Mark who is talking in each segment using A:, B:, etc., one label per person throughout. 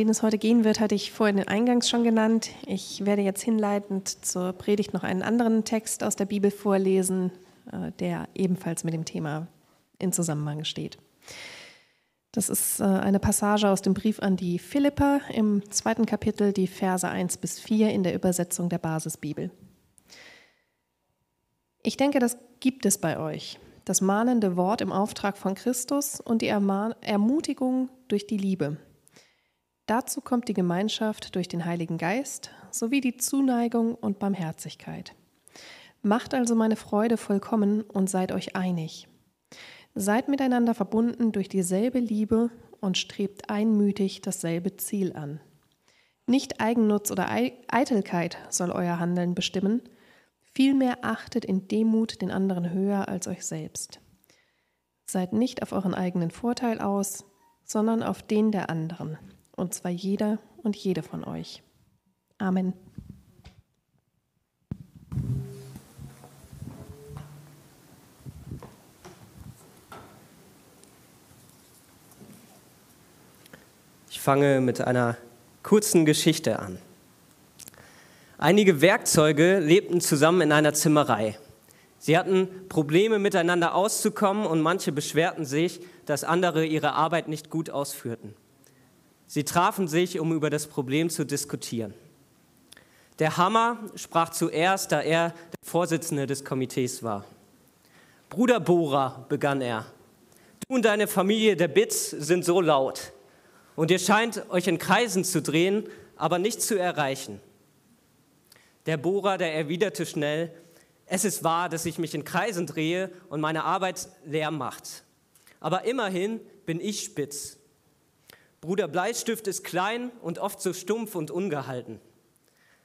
A: Den es heute gehen wird, hatte ich vorhin Eingangs schon genannt. Ich werde jetzt hinleitend zur Predigt noch einen anderen Text aus der Bibel vorlesen, äh, der ebenfalls mit dem Thema in Zusammenhang steht. Das ist äh, eine Passage aus dem Brief an die Philipper im zweiten Kapitel, die Verse 1 bis 4 in der Übersetzung der Basisbibel. Ich denke, das gibt es bei euch, das mahnende Wort im Auftrag von Christus und die Ermutigung durch die Liebe. Dazu kommt die Gemeinschaft durch den Heiligen Geist sowie die Zuneigung und Barmherzigkeit. Macht also meine Freude vollkommen und seid euch einig. Seid miteinander verbunden durch dieselbe Liebe und strebt einmütig dasselbe Ziel an. Nicht Eigennutz oder Eitelkeit soll euer Handeln bestimmen, Vielmehr achtet in Demut den anderen höher als euch selbst. Seid nicht auf euren eigenen Vorteil aus, sondern auf den der anderen, und zwar jeder und jede von euch. Amen.
B: Ich fange mit einer kurzen Geschichte an. Einige Werkzeuge lebten zusammen in einer Zimmerei. Sie hatten Probleme miteinander auszukommen und manche beschwerten sich, dass andere ihre Arbeit nicht gut ausführten. Sie trafen sich, um über das Problem zu diskutieren. Der Hammer sprach zuerst, da er der Vorsitzende des Komitees war. Bruder Bohrer, begann er, du und deine Familie der Bitz sind so laut und ihr scheint euch in Kreisen zu drehen, aber nichts zu erreichen. Der Bohrer, der erwiderte schnell, es ist wahr, dass ich mich in Kreisen drehe und meine Arbeit leer macht. Aber immerhin bin ich spitz. Bruder Bleistift ist klein und oft so stumpf und ungehalten,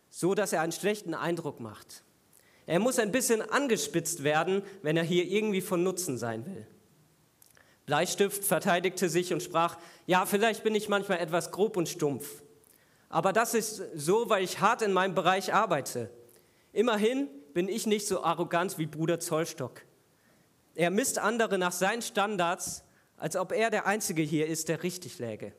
B: so dass er einen schlechten Eindruck macht. Er muss ein bisschen angespitzt werden, wenn er hier irgendwie von Nutzen sein will. Bleistift verteidigte sich und sprach, ja, vielleicht bin ich manchmal etwas grob und stumpf. Aber das ist so, weil ich hart in meinem Bereich arbeite. Immerhin bin ich nicht so arrogant wie Bruder Zollstock. Er misst andere nach seinen Standards, als ob er der Einzige hier ist, der richtig läge.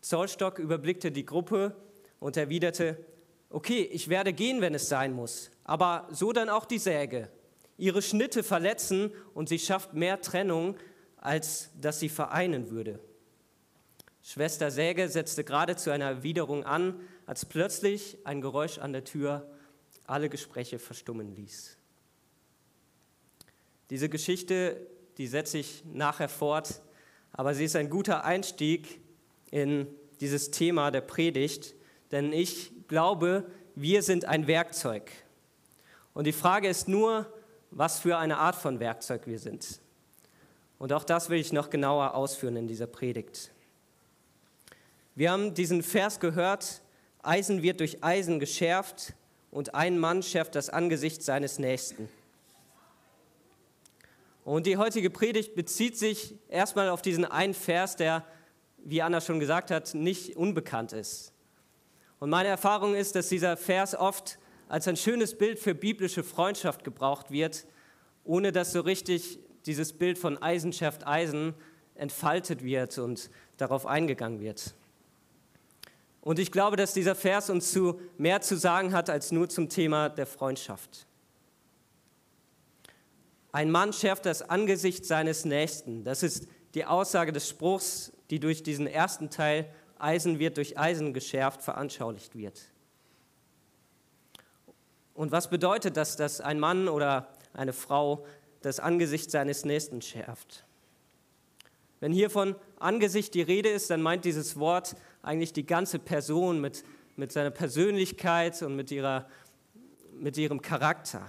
B: Zollstock überblickte die Gruppe und erwiderte, okay, ich werde gehen, wenn es sein muss, aber so dann auch die Säge. Ihre Schnitte verletzen und sie schafft mehr Trennung, als dass sie vereinen würde. Schwester Säge setzte gerade zu einer Erwiderung an, als plötzlich ein Geräusch an der Tür alle Gespräche verstummen ließ. Diese Geschichte, die setze ich nachher fort, aber sie ist ein guter Einstieg in dieses Thema der Predigt, denn ich glaube, wir sind ein Werkzeug. Und die Frage ist nur, was für eine Art von Werkzeug wir sind. Und auch das will ich noch genauer ausführen in dieser Predigt. Wir haben diesen Vers gehört, Eisen wird durch Eisen geschärft und ein Mann schärft das Angesicht seines Nächsten. Und die heutige Predigt bezieht sich erstmal auf diesen einen Vers, der, wie Anna schon gesagt hat, nicht unbekannt ist. Und meine Erfahrung ist, dass dieser Vers oft als ein schönes Bild für biblische Freundschaft gebraucht wird, ohne dass so richtig dieses Bild von Eisen schärft Eisen entfaltet wird und darauf eingegangen wird. Und ich glaube, dass dieser Vers uns zu mehr zu sagen hat als nur zum Thema der Freundschaft. Ein Mann schärft das Angesicht seines Nächsten. Das ist die Aussage des Spruchs, die durch diesen ersten Teil Eisen wird durch Eisen geschärft veranschaulicht wird. Und was bedeutet das, dass ein Mann oder eine Frau das Angesicht seines Nächsten schärft? Wenn hier von Angesicht die Rede ist, dann meint dieses Wort eigentlich die ganze Person mit, mit seiner Persönlichkeit und mit, ihrer, mit ihrem Charakter.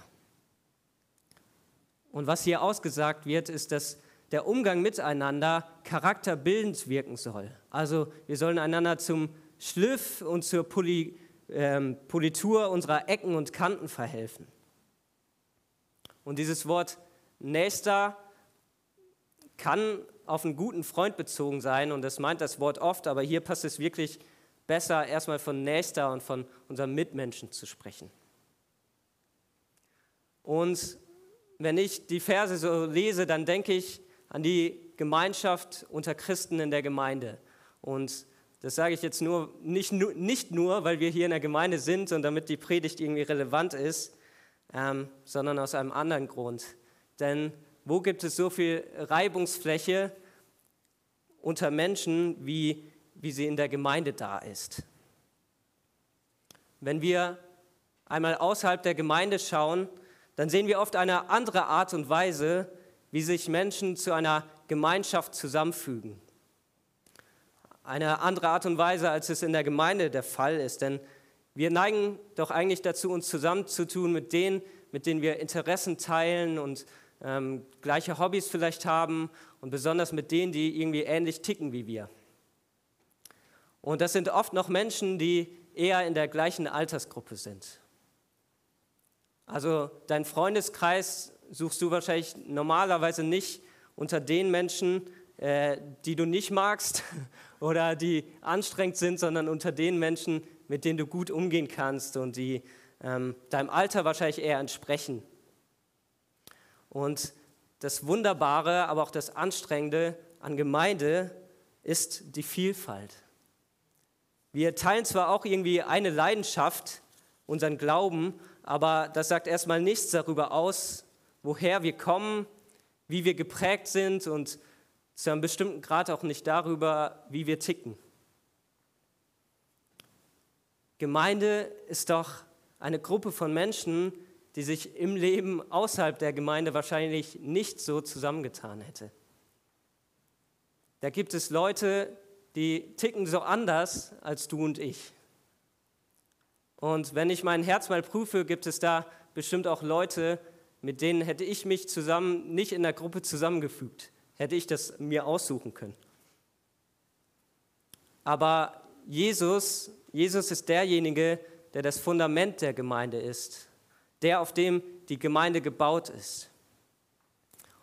B: Und was hier ausgesagt wird, ist, dass der Umgang miteinander charakterbildend wirken soll. Also wir sollen einander zum Schliff und zur Poli, ähm, Politur unserer Ecken und Kanten verhelfen. Und dieses Wort Nächster kann auf einen guten Freund bezogen sein und das meint das Wort oft, aber hier passt es wirklich besser, erstmal von Nächster und von unserem Mitmenschen zu sprechen. Und wenn ich die Verse so lese, dann denke ich an die Gemeinschaft unter Christen in der Gemeinde. Und Das sage ich jetzt nur nicht, nicht nur, weil wir hier in der Gemeinde sind und damit die Predigt irgendwie relevant ist, ähm, sondern aus einem anderen Grund. Denn wo gibt es so viel Reibungsfläche unter Menschen, wie, wie sie in der Gemeinde da ist? Wenn wir einmal außerhalb der Gemeinde schauen, dann sehen wir oft eine andere Art und Weise, wie sich Menschen zu einer Gemeinschaft zusammenfügen eine andere Art und Weise, als es in der Gemeinde der Fall ist. Denn wir neigen doch eigentlich dazu, uns zusammenzutun mit denen, mit denen wir Interessen teilen und ähm, gleiche Hobbys vielleicht haben und besonders mit denen, die irgendwie ähnlich ticken wie wir. Und das sind oft noch Menschen, die eher in der gleichen Altersgruppe sind. Also dein Freundeskreis suchst du wahrscheinlich normalerweise nicht unter den Menschen, äh, die du nicht magst oder die anstrengend sind, sondern unter den Menschen, mit denen du gut umgehen kannst und die ähm, deinem Alter wahrscheinlich eher entsprechen. Und das Wunderbare, aber auch das Anstrengende an Gemeinde ist die Vielfalt. Wir teilen zwar auch irgendwie eine Leidenschaft, unseren Glauben, aber das sagt erstmal nichts darüber aus, woher wir kommen, wie wir geprägt sind und zu einem bestimmten Grad auch nicht darüber, wie wir ticken. Gemeinde ist doch eine Gruppe von Menschen, die sich im Leben außerhalb der Gemeinde wahrscheinlich nicht so zusammengetan hätte. Da gibt es Leute, die ticken so anders als du und ich. Und wenn ich mein Herz mal prüfe, gibt es da bestimmt auch Leute, mit denen hätte ich mich zusammen nicht in der Gruppe zusammengefügt hätte ich das mir aussuchen können. Aber Jesus, Jesus ist derjenige, der das Fundament der Gemeinde ist, der, auf dem die Gemeinde gebaut ist.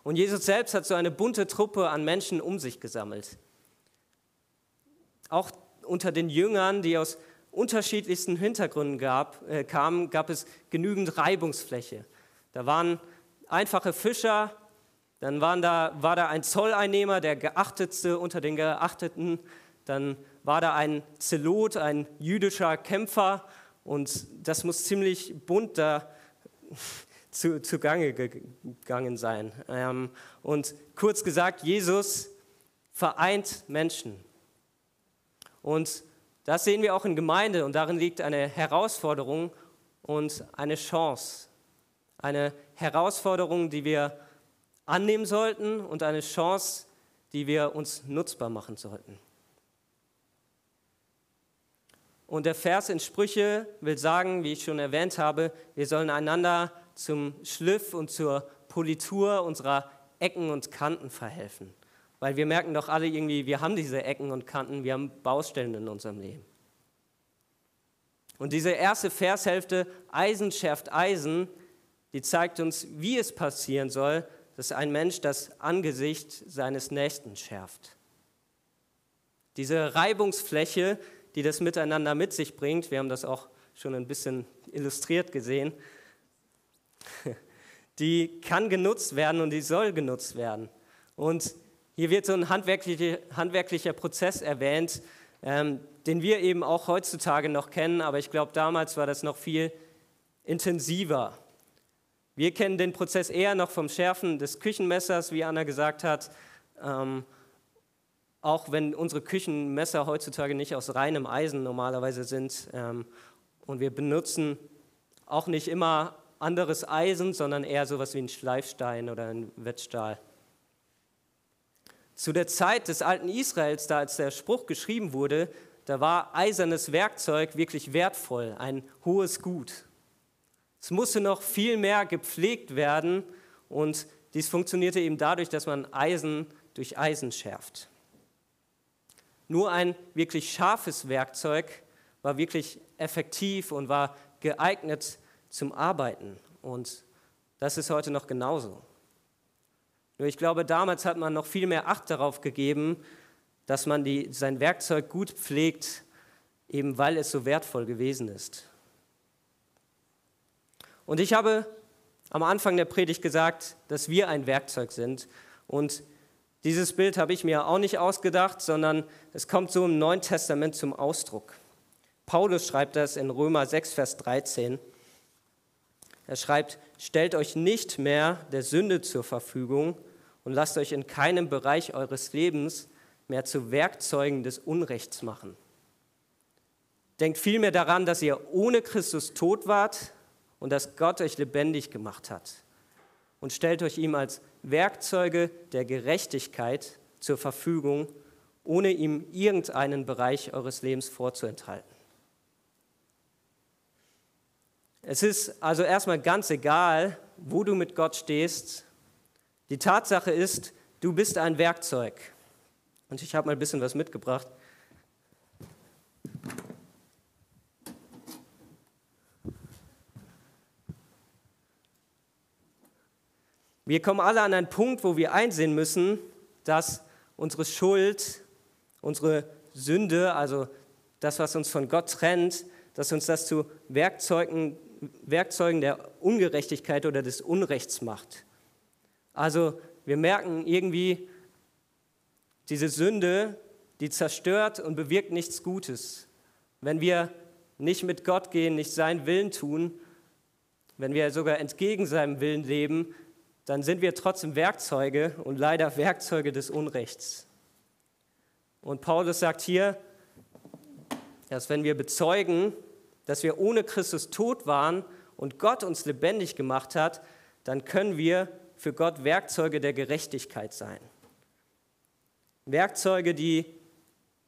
B: Und Jesus selbst hat so eine bunte Truppe an Menschen um sich gesammelt. Auch unter den Jüngern, die aus unterschiedlichsten Hintergründen gab, äh, kamen, gab es genügend Reibungsfläche. Da waren einfache Fischer, dann waren da, war da ein Zolleinnehmer, der geachtetste unter den Geachteten. Dann war da ein Zelot, ein jüdischer Kämpfer. Und das muss ziemlich bunt da zu, zugange gegangen sein. Ähm, und kurz gesagt, Jesus vereint Menschen. Und das sehen wir auch in Gemeinde und darin liegt eine Herausforderung und eine Chance. Eine Herausforderung, die wir annehmen sollten und eine Chance, die wir uns nutzbar machen sollten. Und der Vers in Sprüche will sagen, wie ich schon erwähnt habe, wir sollen einander zum Schliff und zur Politur unserer Ecken und Kanten verhelfen. Weil wir merken doch alle irgendwie, wir haben diese Ecken und Kanten, wir haben Baustellen in unserem Leben. Und diese erste Vershälfte, Eisen schärft Eisen, die zeigt uns, wie es passieren soll, dass ein Mensch das Angesicht seines Nächsten schärft. Diese Reibungsfläche, die das Miteinander mit sich bringt, wir haben das auch schon ein bisschen illustriert gesehen, die kann genutzt werden und die soll genutzt werden. Und hier wird so ein handwerklicher, handwerklicher Prozess erwähnt, ähm, den wir eben auch heutzutage noch kennen, aber ich glaube, damals war das noch viel intensiver. Wir kennen den Prozess eher noch vom Schärfen des Küchenmessers, wie Anna gesagt hat. Ähm, auch wenn unsere Küchenmesser heutzutage nicht aus reinem Eisen normalerweise sind. Ähm, und wir benutzen auch nicht immer anderes Eisen, sondern eher sowas wie ein Schleifstein oder ein Wettstahl. Zu der Zeit des alten Israels, da als der Spruch geschrieben wurde, da war eisernes Werkzeug wirklich wertvoll, ein hohes Gut. Es musste noch viel mehr gepflegt werden und dies funktionierte eben dadurch, dass man Eisen durch Eisen schärft. Nur ein wirklich scharfes Werkzeug war wirklich effektiv und war geeignet zum Arbeiten. Und das ist heute noch genauso. Nur ich glaube, damals hat man noch viel mehr Acht darauf gegeben, dass man die, sein Werkzeug gut pflegt, eben weil es so wertvoll gewesen ist. Und ich habe am Anfang der Predigt gesagt, dass wir ein Werkzeug sind. Und Dieses Bild habe ich mir auch nicht ausgedacht, sondern es kommt so im Neuen Testament zum Ausdruck. Paulus schreibt das in Römer 6, Vers 13. Er schreibt, stellt euch nicht mehr der Sünde zur Verfügung und lasst euch in keinem Bereich eures Lebens mehr zu Werkzeugen des Unrechts machen. Denkt vielmehr daran, dass ihr ohne Christus tot wart und dass Gott euch lebendig gemacht hat. Und stellt euch ihm als Werkzeuge der Gerechtigkeit zur Verfügung, ohne ihm irgendeinen Bereich eures Lebens vorzuenthalten. Es ist also erstmal ganz egal, wo du mit Gott stehst. Die Tatsache ist, du bist ein Werkzeug. Und ich habe mal ein bisschen was mitgebracht. Wir kommen alle an einen Punkt, wo wir einsehen müssen, dass unsere Schuld, unsere Sünde, also das, was uns von Gott trennt, dass uns das zu Werkzeugen, Werkzeugen der Ungerechtigkeit oder des Unrechts macht. Also wir merken irgendwie, diese Sünde, die zerstört und bewirkt nichts Gutes. Wenn wir nicht mit Gott gehen, nicht seinen Willen tun, wenn wir sogar entgegen seinem Willen leben, dann sind wir trotzdem Werkzeuge und leider Werkzeuge des Unrechts. Und Paulus sagt hier, dass wenn wir bezeugen, dass wir ohne Christus tot waren und Gott uns lebendig gemacht hat, dann können wir für Gott Werkzeuge der Gerechtigkeit sein. Werkzeuge, die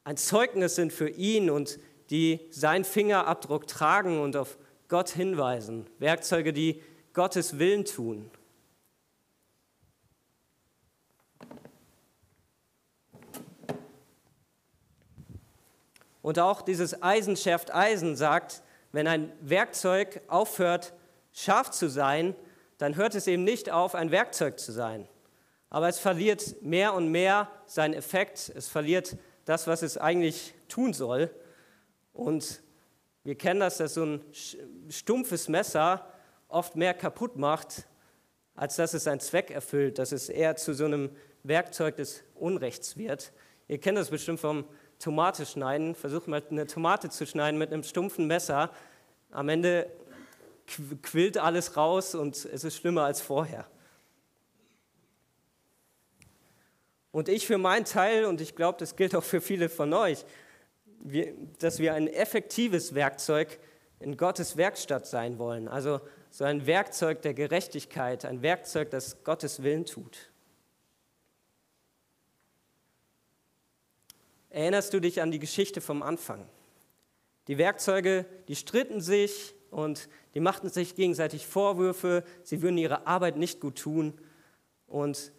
B: ein Zeugnis sind für ihn und die seinen Fingerabdruck tragen und auf Gott hinweisen. Werkzeuge, die Gottes Willen tun. Und auch dieses Eisen schärft Eisen sagt, wenn ein Werkzeug aufhört, scharf zu sein, dann hört es eben nicht auf, ein Werkzeug zu sein. Aber es verliert mehr und mehr seinen Effekt, es verliert das, was es eigentlich tun soll. Und wir kennen das, dass so ein stumpfes Messer oft mehr kaputt macht, als dass es seinen Zweck erfüllt, dass es eher zu so einem Werkzeug des Unrechts wird. Ihr kennt das bestimmt vom Tomate schneiden. Versucht mal eine Tomate zu schneiden mit einem stumpfen Messer. Am Ende quillt alles raus und es ist schlimmer als vorher. Und ich für meinen Teil, und ich glaube, das gilt auch für viele von euch, dass wir ein effektives Werkzeug in Gottes Werkstatt sein wollen. Also so ein Werkzeug der Gerechtigkeit, ein Werkzeug, das Gottes Willen tut. Erinnerst du dich an die Geschichte vom Anfang? Die Werkzeuge, die stritten sich und die machten sich gegenseitig Vorwürfe, sie würden ihre Arbeit nicht gut tun und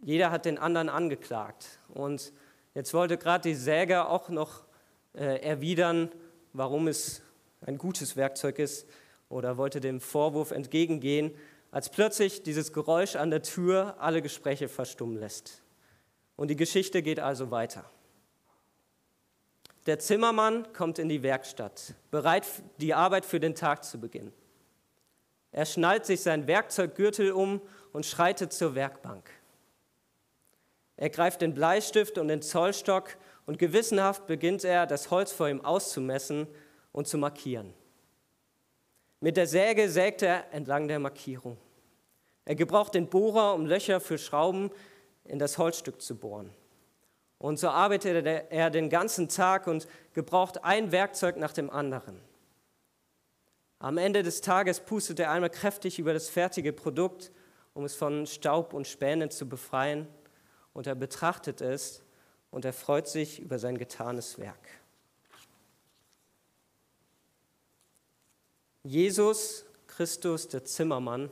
B: jeder hat den anderen angeklagt. Und jetzt wollte gerade die Säger auch noch äh, erwidern, warum es ein gutes Werkzeug ist oder wollte dem Vorwurf entgegengehen, als plötzlich dieses Geräusch an der Tür alle Gespräche verstummen lässt. Und die Geschichte geht also weiter. Der Zimmermann kommt in die Werkstatt, bereit, die Arbeit für den Tag zu beginnen. Er schnallt sich sein Werkzeuggürtel um und schreitet zur Werkbank. Er greift den Bleistift und den Zollstock und gewissenhaft beginnt er, das Holz vor ihm auszumessen und zu markieren. Mit der Säge sägt er entlang der Markierung. Er gebraucht den Bohrer, um Löcher für Schrauben in das Holzstück zu bohren. Und so arbeitet er den ganzen Tag und gebraucht ein Werkzeug nach dem anderen. Am Ende des Tages pustet er einmal kräftig über das fertige Produkt, um es von Staub und Spänen zu befreien und er betrachtet es und er freut sich über sein getanes Werk. Jesus Christus, der Zimmermann,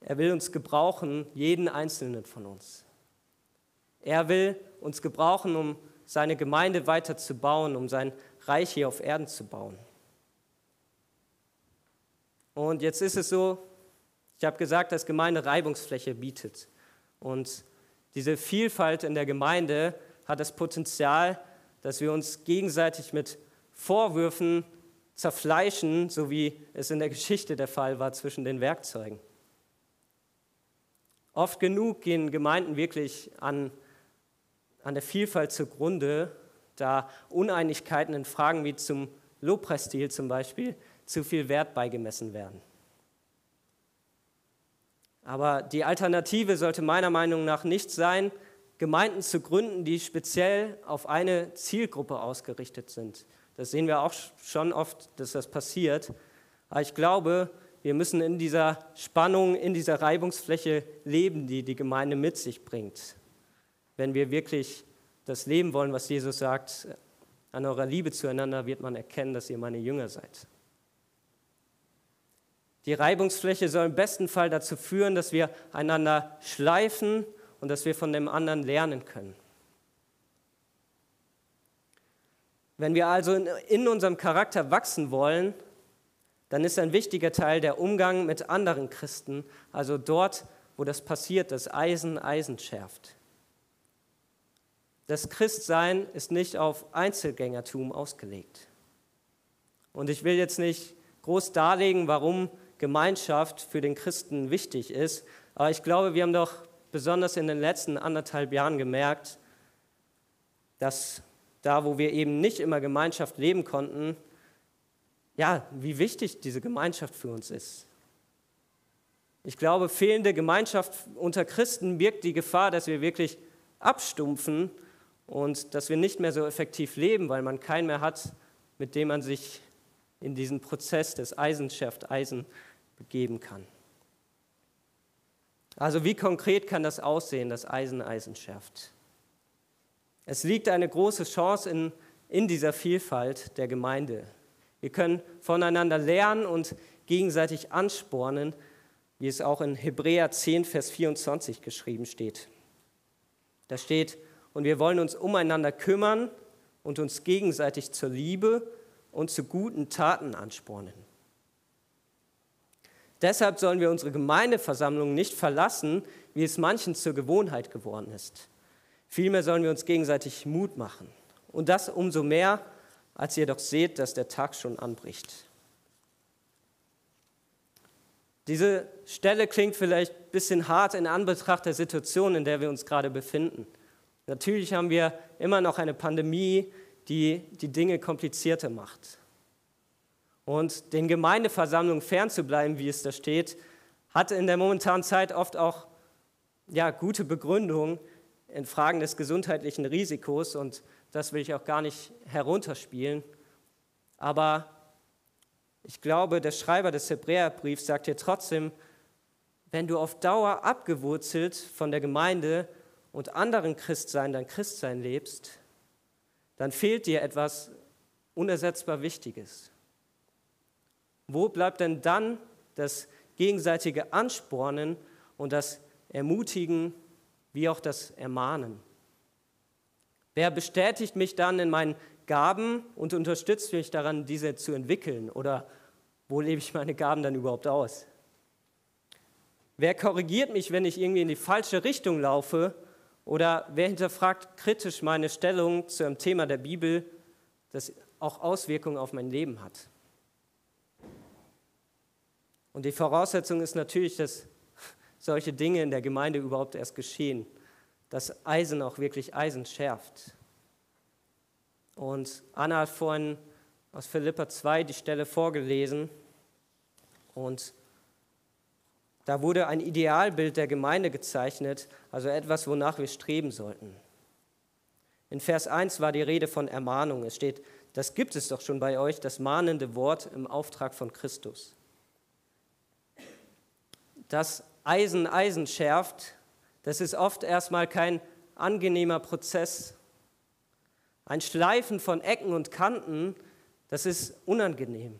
B: er will uns gebrauchen, jeden einzelnen von uns. Er will uns gebrauchen, um seine Gemeinde weiter zu bauen, um sein Reich hier auf Erden zu bauen. Und jetzt ist es so, ich habe gesagt, dass Gemeinde Reibungsfläche bietet. Und diese Vielfalt in der Gemeinde hat das Potenzial, dass wir uns gegenseitig mit Vorwürfen zerfleischen, so wie es in der Geschichte der Fall war zwischen den Werkzeugen. Oft genug gehen Gemeinden wirklich an, an der Vielfalt zugrunde, da Uneinigkeiten in Fragen wie zum Lobpreisstil zum Beispiel zu viel Wert beigemessen werden. Aber die Alternative sollte meiner Meinung nach nicht sein, Gemeinden zu gründen, die speziell auf eine Zielgruppe ausgerichtet sind. Das sehen wir auch schon oft, dass das passiert. Aber ich glaube, wir müssen in dieser Spannung, in dieser Reibungsfläche leben, die die Gemeinde mit sich bringt. Wenn wir wirklich das leben wollen, was Jesus sagt, an eurer Liebe zueinander wird man erkennen, dass ihr meine Jünger seid. Die Reibungsfläche soll im besten Fall dazu führen, dass wir einander schleifen und dass wir von dem anderen lernen können. Wenn wir also in, unserem Charakter wachsen wollen, dann ist ein wichtiger Teil der Umgang mit anderen Christen, also dort, wo das passiert, das Eisen Eisen schärft. Das Christsein ist nicht auf Einzelgängertum ausgelegt. Und ich will jetzt nicht groß darlegen, warum Gemeinschaft für den Christen wichtig ist, aber ich glaube, wir haben doch besonders in den letzten anderthalb Jahren gemerkt, dass da, wo wir eben nicht immer Gemeinschaft leben konnten, ja, wie wichtig diese Gemeinschaft für uns ist. Ich glaube, fehlende Gemeinschaft unter Christen birgt die Gefahr, dass wir wirklich abstumpfen und dass wir nicht mehr so effektiv leben, weil man keinen mehr hat, mit dem man sich in diesen Prozess des Eisen schärft Eisen begeben kann. Also wie konkret kann das aussehen, dass Eisen Eisen schärft? Es liegt eine große Chance in, in dieser Vielfalt der Gemeinde. Wir können voneinander lernen und gegenseitig anspornen, wie es auch in Hebräer 10, Vers 24 geschrieben steht. Da steht, und wir wollen uns umeinander kümmern und uns gegenseitig zur Liebe und zu guten Taten anspornen. Deshalb sollen wir unsere Gemeindeversammlung nicht verlassen, wie es manchen zur Gewohnheit geworden ist. Vielmehr sollen wir uns gegenseitig Mut machen. Und das umso mehr, als ihr doch seht, dass der Tag schon anbricht. Diese Stelle klingt vielleicht ein bisschen hart in Anbetracht der Situation, in der wir uns gerade befinden. Natürlich haben wir immer noch eine Pandemie, die die Dinge komplizierter macht. Und den Gemeindeversammlungen fernzubleiben, wie es da steht, hat in der momentanen Zeit oft auch ja, gute Begründung in Fragen des gesundheitlichen Risikos und das will ich auch gar nicht herunterspielen. Aber ich glaube, der Schreiber des Hebräerbriefs sagt hier trotzdem, wenn du auf Dauer abgewurzelt von der Gemeinde und anderen Christsein dein Christsein lebst, dann fehlt dir etwas unersetzbar Wichtiges. Wo bleibt denn dann das gegenseitige Anspornen und das Ermutigen wie auch das Ermahnen? Wer bestätigt mich dann in meinen Gaben und unterstützt mich daran, diese zu entwickeln? Oder wo lebe ich meine Gaben dann überhaupt aus? Wer korrigiert mich, wenn ich irgendwie in die falsche Richtung laufe? Oder wer hinterfragt kritisch meine Stellung zu einem Thema der Bibel, das auch Auswirkungen auf mein Leben hat? Und die Voraussetzung ist natürlich, dass solche Dinge in der Gemeinde überhaupt erst geschehen dass Eisen auch wirklich Eisen schärft. Und Anna hat vorhin aus Philippa 2 die Stelle vorgelesen und da wurde ein Idealbild der Gemeinde gezeichnet, also etwas, wonach wir streben sollten. In Vers 1 war die Rede von Ermahnung. Es steht, das gibt es doch schon bei euch, das mahnende Wort im Auftrag von Christus. Das Eisen Eisen schärft, das ist oft erstmal kein angenehmer Prozess. Ein Schleifen von Ecken und Kanten, das ist unangenehm.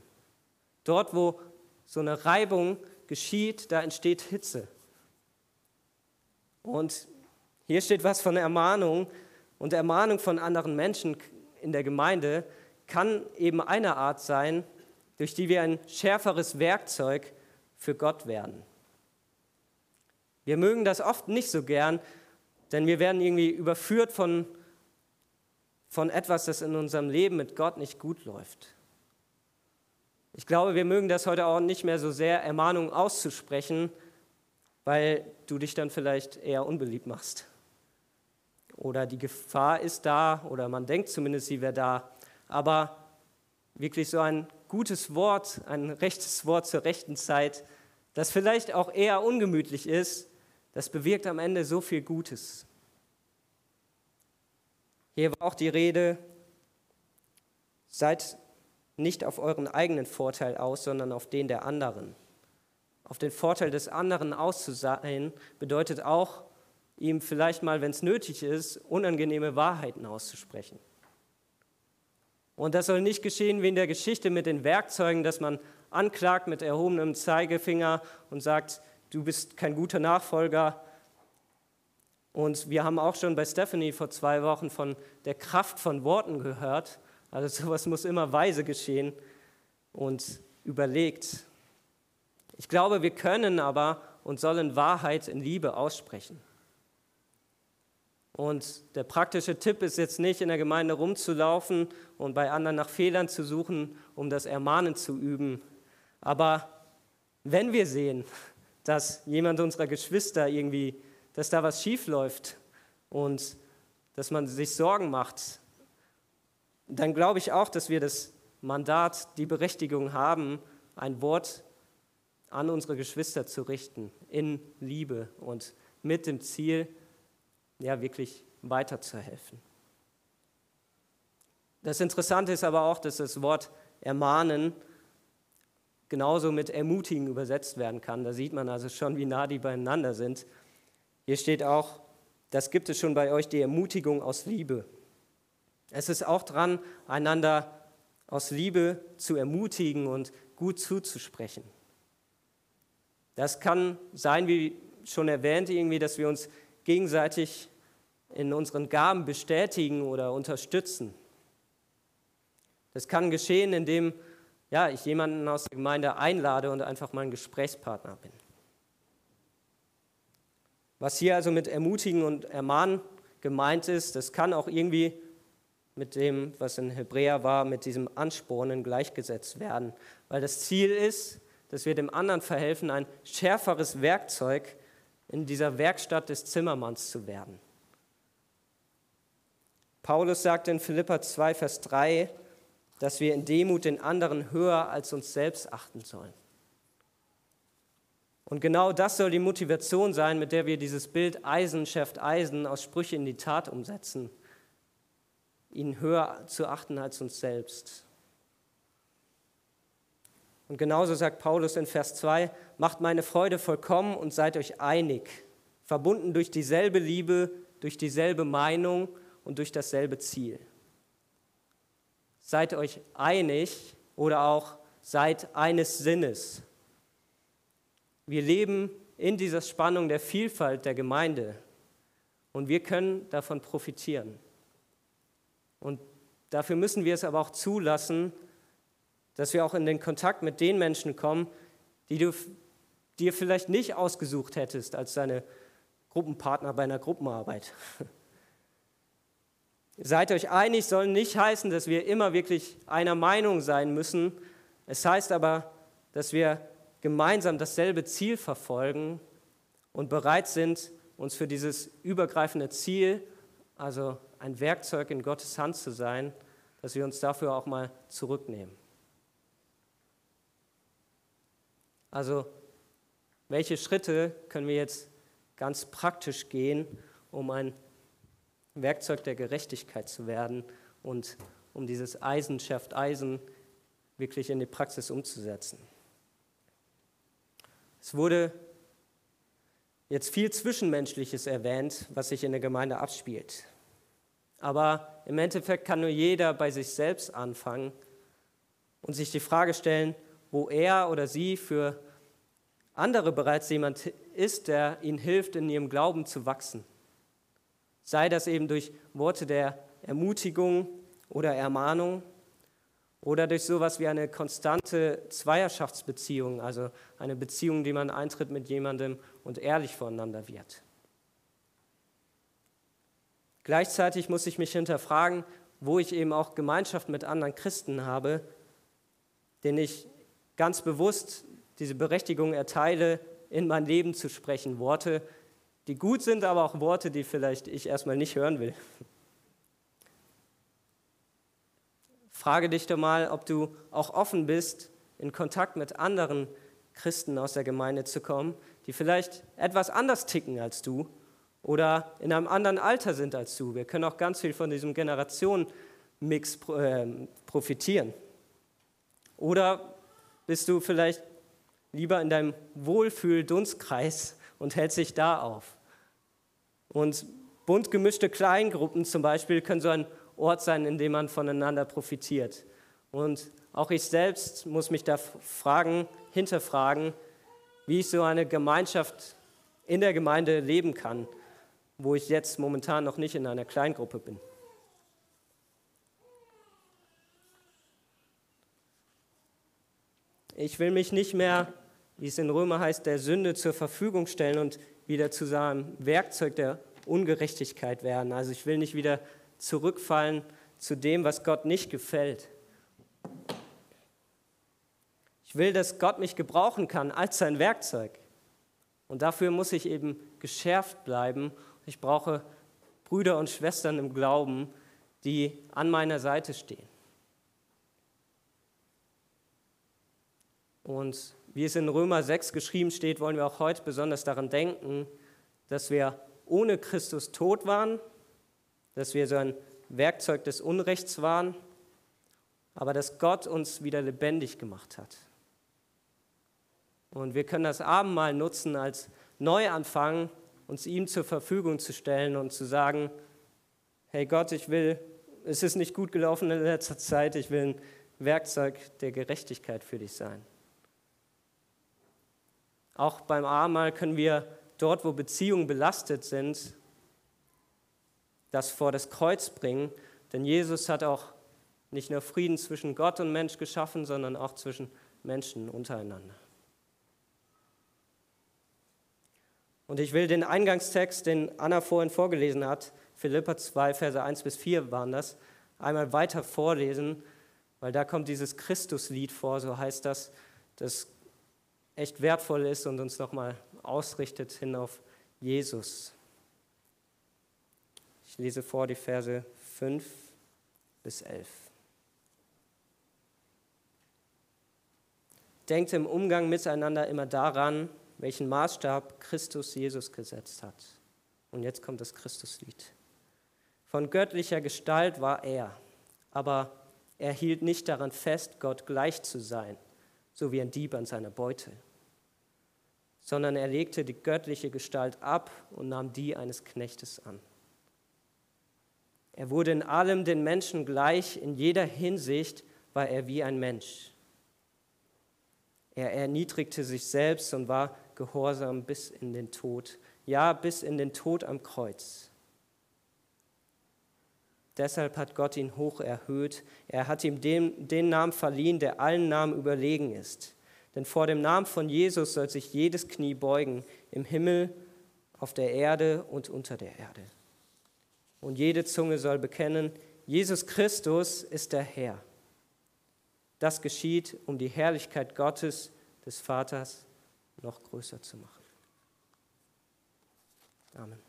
B: Dort, wo so eine Reibung geschieht, da entsteht Hitze. Und hier steht was von Ermahnung. Und Ermahnung von anderen Menschen in der Gemeinde kann eben eine Art sein, durch die wir ein schärferes Werkzeug für Gott werden. Wir mögen das oft nicht so gern, denn wir werden irgendwie überführt von, von etwas, das in unserem Leben mit Gott nicht gut läuft. Ich glaube, wir mögen das heute auch nicht mehr so sehr, Ermahnungen auszusprechen, weil du dich dann vielleicht eher unbeliebt machst. Oder die Gefahr ist da, oder man denkt zumindest, sie wäre da. Aber wirklich so ein gutes Wort, ein rechtes Wort zur rechten Zeit, das vielleicht auch eher ungemütlich ist, das bewirkt am Ende so viel Gutes. Hier war auch die Rede, seid nicht auf euren eigenen Vorteil aus, sondern auf den der anderen. Auf den Vorteil des anderen auszusein bedeutet auch, ihm vielleicht mal, wenn es nötig ist, unangenehme Wahrheiten auszusprechen. Und das soll nicht geschehen wie in der Geschichte mit den Werkzeugen, dass man anklagt mit erhobenem Zeigefinger und sagt, du bist kein guter Nachfolger. Und wir haben auch schon bei Stephanie vor zwei Wochen von der Kraft von Worten gehört. Also sowas muss immer weise geschehen und überlegt. Ich glaube, wir können aber und sollen Wahrheit in Liebe aussprechen. Und der praktische Tipp ist jetzt nicht, in der Gemeinde rumzulaufen und bei anderen nach Fehlern zu suchen, um das Ermahnen zu üben. Aber wenn wir sehen, dass jemand unserer Geschwister irgendwie, dass da was schief läuft und dass man sich Sorgen macht, dann glaube ich auch, dass wir das Mandat, die Berechtigung haben, ein Wort an unsere Geschwister zu richten, in Liebe und mit dem Ziel, ja, wirklich weiterzuhelfen. Das Interessante ist aber auch, dass das Wort ermahnen genauso mit ermutigen übersetzt werden kann. Da sieht man also schon, wie nah die beieinander sind. Hier steht auch, das gibt es schon bei euch, die Ermutigung aus Liebe. Es ist auch dran, einander aus Liebe zu ermutigen und gut zuzusprechen. Das kann sein, wie schon erwähnt, irgendwie, dass wir uns gegenseitig in unseren Gaben bestätigen oder unterstützen. Das kann geschehen, indem ja, ich jemanden aus der Gemeinde einlade und einfach mein Gesprächspartner bin. Was hier also mit Ermutigen und Ermahnen gemeint ist, das kann auch irgendwie mit dem, was in Hebräer war, mit diesem Anspornen gleichgesetzt werden. Weil das Ziel ist, dass wir dem anderen verhelfen, ein schärferes Werkzeug in dieser Werkstatt des Zimmermanns zu werden. Paulus sagt in Philippa 2, Vers 3, dass wir in Demut den anderen höher als uns selbst achten sollen. Und genau das soll die Motivation sein, mit der wir dieses Bild Eisen schärft Eisen aus Sprüche in die Tat umsetzen, ihn höher zu achten als uns selbst. Und genauso sagt Paulus in Vers 2, macht meine Freude vollkommen und seid euch einig, verbunden durch dieselbe Liebe, durch dieselbe Meinung und durch dasselbe Ziel. Seid euch einig oder auch seid eines Sinnes. Wir leben in dieser Spannung der Vielfalt der Gemeinde und wir können davon profitieren. Und dafür müssen wir es aber auch zulassen, dass wir auch in den Kontakt mit den Menschen kommen, die du dir vielleicht nicht ausgesucht hättest als deine Gruppenpartner bei einer Gruppenarbeit. Seid euch einig soll nicht heißen, dass wir immer wirklich einer Meinung sein müssen. Es heißt aber, dass wir gemeinsam dasselbe Ziel verfolgen und bereit sind, uns für dieses übergreifende Ziel, also ein Werkzeug in Gottes Hand zu sein, dass wir uns dafür auch mal zurücknehmen. Also, welche Schritte können wir jetzt ganz praktisch gehen, um ein Werkzeug der Gerechtigkeit zu werden und um dieses Eisen schärft Eisen wirklich in die Praxis umzusetzen? Es wurde jetzt viel Zwischenmenschliches erwähnt, was sich in der Gemeinde abspielt. Aber im Endeffekt kann nur jeder bei sich selbst anfangen und sich die Frage stellen, wo er oder sie für andere bereits jemand ist, der ihnen hilft, in ihrem Glauben zu wachsen. Sei das eben durch Worte der Ermutigung oder Ermahnung oder durch sowas wie eine konstante Zweierschaftsbeziehung, also eine Beziehung, die man eintritt mit jemandem und ehrlich voneinander wird. Gleichzeitig muss ich mich hinterfragen, wo ich eben auch Gemeinschaft mit anderen Christen habe, denen ich ganz bewusst diese Berechtigung erteile, in mein Leben zu sprechen. Worte, die gut sind, aber auch Worte, die vielleicht ich erstmal nicht hören will. Frage dich doch mal, ob du auch offen bist, in Kontakt mit anderen Christen aus der Gemeinde zu kommen, die vielleicht etwas anders ticken als du oder in einem anderen Alter sind als du. Wir können auch ganz viel von diesem Generationenmix ähm, profitieren. Oder bist du vielleicht lieber in deinem Wohlfühl-Dunstkreis und hältst dich da auf? Und bunt gemischte Kleingruppen zum Beispiel können so ein Ort sein, in dem man voneinander profitiert. Und auch ich selbst muss mich da fragen, hinterfragen, wie ich so eine Gemeinschaft in der Gemeinde leben kann, wo ich jetzt momentan noch nicht in einer Kleingruppe bin. Ich will mich nicht mehr, wie es in Römer heißt, der Sünde zur Verfügung stellen und wieder zu seinem Werkzeug der Ungerechtigkeit werden. Also ich will nicht wieder zurückfallen zu dem, was Gott nicht gefällt. Ich will, dass Gott mich gebrauchen kann als sein Werkzeug. Und dafür muss ich eben geschärft bleiben. Ich brauche Brüder und Schwestern im Glauben, die an meiner Seite stehen. Und wie es in Römer 6 geschrieben steht, wollen wir auch heute besonders daran denken, dass wir ohne Christus tot waren, dass wir so ein Werkzeug des Unrechts waren, aber dass Gott uns wieder lebendig gemacht hat. Und wir können das Abendmahl nutzen als Neuanfang, uns ihm zur Verfügung zu stellen und zu sagen, hey Gott, ich will, es ist nicht gut gelaufen in letzter Zeit, ich will ein Werkzeug der Gerechtigkeit für dich sein. Auch beim Abendmahl können wir dort, wo Beziehungen belastet sind, das vor das Kreuz bringen. Denn Jesus hat auch nicht nur Frieden zwischen Gott und Mensch geschaffen, sondern auch zwischen Menschen untereinander. Und ich will den Eingangstext, den Anna vorhin vorgelesen hat, Philippa 2, Verse 1 bis 4 waren das, einmal weiter vorlesen, weil da kommt dieses Christuslied vor, so heißt das, das echt wertvoll ist und uns nochmal ausrichtet hin auf Jesus. Ich lese vor die Verse 5 bis 11. Denkt im Umgang miteinander immer daran, welchen Maßstab Christus Jesus gesetzt hat. Und jetzt kommt das Christuslied. Von göttlicher Gestalt war er, aber er hielt nicht daran fest, Gott gleich zu sein, so wie ein Dieb an seiner Beute sondern er legte die göttliche Gestalt ab und nahm die eines Knechtes an. Er wurde in allem den Menschen gleich, in jeder Hinsicht war er wie ein Mensch. Er erniedrigte sich selbst und war gehorsam bis in den Tod, ja bis in den Tod am Kreuz. Deshalb hat Gott ihn hoch erhöht. Er hat ihm den, den Namen verliehen, der allen Namen überlegen ist denn vor dem Namen von Jesus soll sich jedes Knie beugen, im Himmel, auf der Erde und unter der Erde. Und jede Zunge soll bekennen, Jesus Christus ist der Herr. Das geschieht, um die Herrlichkeit Gottes, des Vaters, noch größer zu machen. Amen.